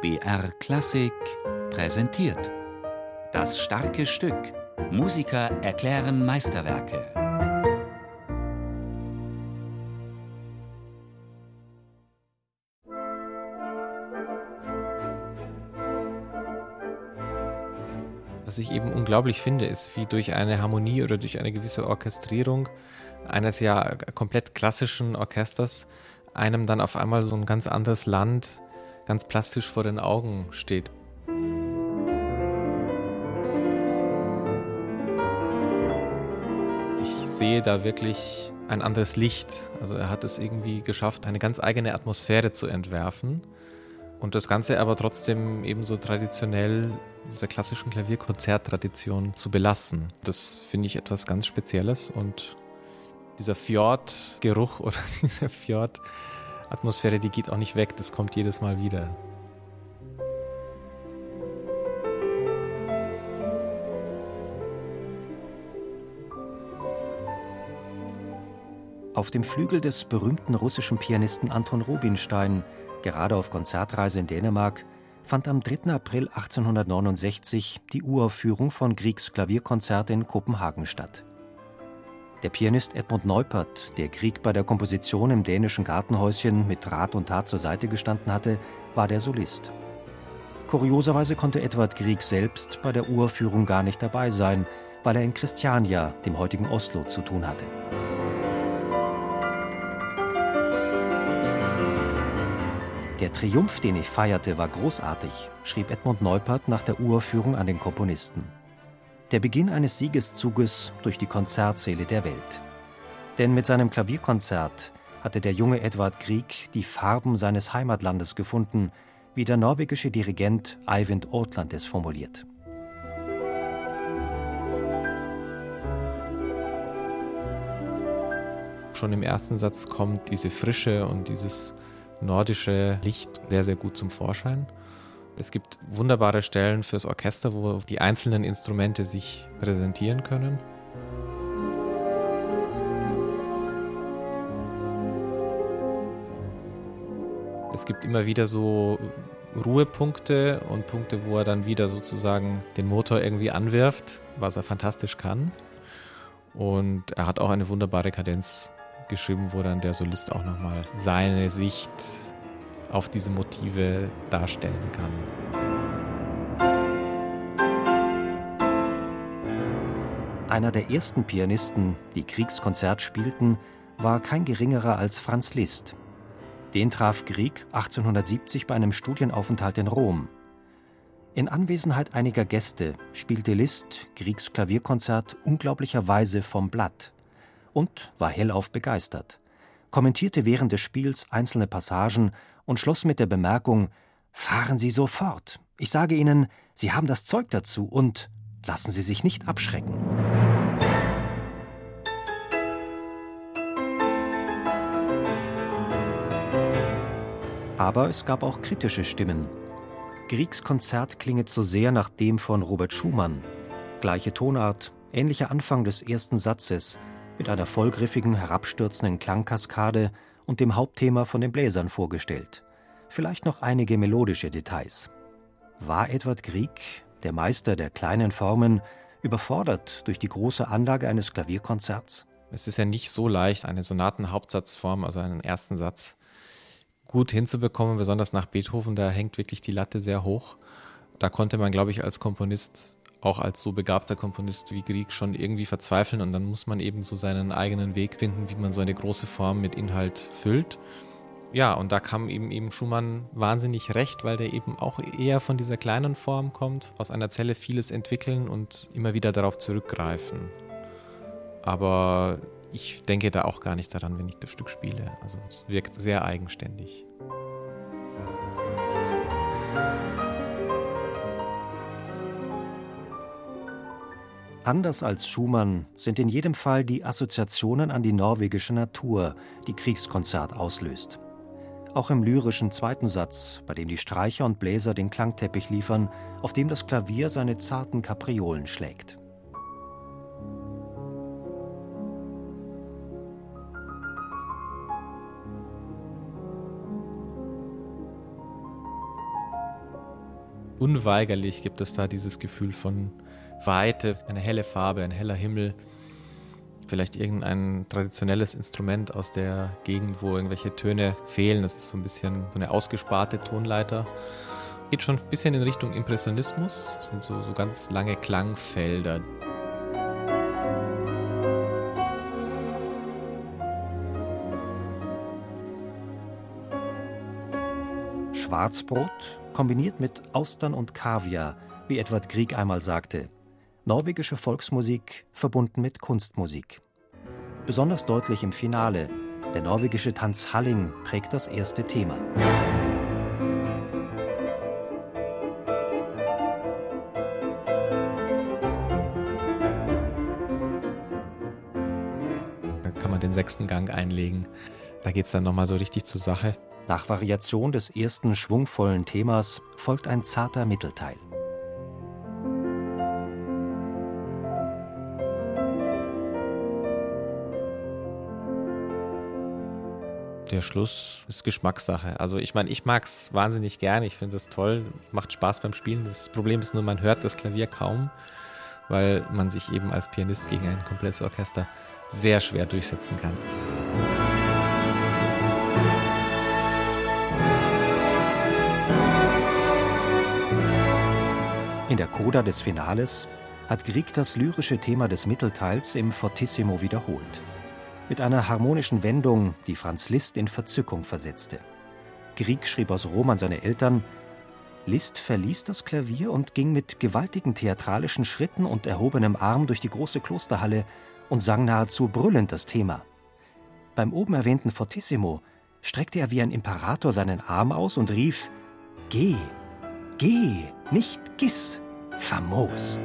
BR Klassik präsentiert. Das starke Stück. Musiker erklären Meisterwerke. Was ich eben unglaublich finde, ist, wie durch eine Harmonie oder durch eine gewisse Orchestrierung eines ja komplett klassischen Orchesters einem dann auf einmal so ein ganz anderes Land ganz plastisch vor den Augen steht. Ich sehe da wirklich ein anderes Licht. Also er hat es irgendwie geschafft, eine ganz eigene Atmosphäre zu entwerfen und das Ganze aber trotzdem ebenso traditionell dieser klassischen Klavierkonzerttradition zu belassen. Das finde ich etwas ganz Spezielles und dieser Fjordgeruch oder diese Fjordatmosphäre, die geht auch nicht weg, das kommt jedes Mal wieder. Auf dem Flügel des berühmten russischen Pianisten Anton Rubinstein, gerade auf Konzertreise in Dänemark, fand am 3. April 1869 die Uraufführung von Griegs Klavierkonzert in Kopenhagen statt. Der Pianist Edmund Neupert, der Krieg bei der Komposition im dänischen Gartenhäuschen mit Rat und Tat zur Seite gestanden hatte, war der Solist. Kurioserweise konnte Edward Grieg selbst bei der Uraufführung gar nicht dabei sein, weil er in Christiania, dem heutigen Oslo, zu tun hatte. Der Triumph, den ich feierte, war großartig, schrieb Edmund Neupert nach der Uraufführung an den Komponisten. Der Beginn eines Siegeszuges durch die Konzertsäle der Welt. Denn mit seinem Klavierkonzert hatte der junge Edvard Grieg die Farben seines Heimatlandes gefunden, wie der norwegische Dirigent Eivind Ortland es formuliert. Schon im ersten Satz kommt diese Frische und dieses nordische Licht sehr, sehr gut zum Vorschein. Es gibt wunderbare Stellen fürs Orchester, wo die einzelnen Instrumente sich präsentieren können. Es gibt immer wieder so Ruhepunkte und Punkte, wo er dann wieder sozusagen den Motor irgendwie anwirft, was er fantastisch kann. Und er hat auch eine wunderbare Kadenz geschrieben, wo dann der Solist auch nochmal seine Sicht auf diese Motive darstellen kann. Einer der ersten Pianisten, die Kriegskonzert spielten, war kein geringerer als Franz Liszt. Den traf Grieg 1870 bei einem Studienaufenthalt in Rom. In Anwesenheit einiger Gäste spielte Liszt Griegs Klavierkonzert unglaublicherweise vom Blatt und war hellauf begeistert, kommentierte während des Spiels einzelne Passagen und schloss mit der Bemerkung Fahren Sie sofort. Ich sage Ihnen, Sie haben das Zeug dazu und lassen Sie sich nicht abschrecken. Aber es gab auch kritische Stimmen. Griegs Konzert klinge zu sehr nach dem von Robert Schumann. Gleiche Tonart, ähnlicher Anfang des ersten Satzes, mit einer vollgriffigen, herabstürzenden Klangkaskade und dem Hauptthema von den Bläsern vorgestellt. Vielleicht noch einige melodische Details. War Edward Grieg, der Meister der kleinen Formen, überfordert durch die große Anlage eines Klavierkonzerts? Es ist ja nicht so leicht, eine Sonatenhauptsatzform, also einen ersten Satz, gut hinzubekommen, besonders nach Beethoven, da hängt wirklich die Latte sehr hoch. Da konnte man, glaube ich, als Komponist auch als so begabter Komponist wie Grieg schon irgendwie verzweifeln und dann muss man eben so seinen eigenen Weg finden, wie man so eine große Form mit Inhalt füllt. Ja, und da kam eben eben Schumann wahnsinnig recht, weil der eben auch eher von dieser kleinen Form kommt, aus einer Zelle vieles entwickeln und immer wieder darauf zurückgreifen. Aber ich denke da auch gar nicht daran, wenn ich das Stück spiele. Also es wirkt sehr eigenständig. Anders als Schumann sind in jedem Fall die Assoziationen an die norwegische Natur, die Kriegskonzert auslöst. Auch im lyrischen zweiten Satz, bei dem die Streicher und Bläser den Klangteppich liefern, auf dem das Klavier seine zarten Kapriolen schlägt. unweigerlich gibt es da dieses Gefühl von Weite, eine helle Farbe, ein heller Himmel, vielleicht irgendein traditionelles Instrument aus der Gegend, wo irgendwelche Töne fehlen. Das ist so ein bisschen so eine ausgesparte Tonleiter. Geht schon ein bisschen in Richtung Impressionismus, das sind so, so ganz lange Klangfelder. Schwarzbrot kombiniert mit Austern und Kaviar, wie Edward Grieg einmal sagte. Norwegische Volksmusik verbunden mit Kunstmusik. Besonders deutlich im Finale. Der norwegische Tanz Halling prägt das erste Thema. Da kann man den sechsten Gang einlegen. Da geht es dann nochmal so richtig zur Sache. Nach Variation des ersten schwungvollen Themas folgt ein zarter Mittelteil. Der Schluss ist Geschmackssache. Also ich meine, ich mag es wahnsinnig gern, ich finde es toll, macht Spaß beim Spielen. Das Problem ist nur, man hört das Klavier kaum, weil man sich eben als Pianist gegen ein komplettes Orchester sehr schwer durchsetzen kann. In der Coda des Finales hat Grieg das lyrische Thema des Mittelteils im Fortissimo wiederholt. Mit einer harmonischen Wendung, die Franz Liszt in Verzückung versetzte. Grieg schrieb aus Rom an seine Eltern: Liszt verließ das Klavier und ging mit gewaltigen theatralischen Schritten und erhobenem Arm durch die große Klosterhalle und sang nahezu brüllend das Thema. Beim oben erwähnten Fortissimo streckte er wie ein Imperator seinen Arm aus und rief: Geh, geh, nicht giss, famos.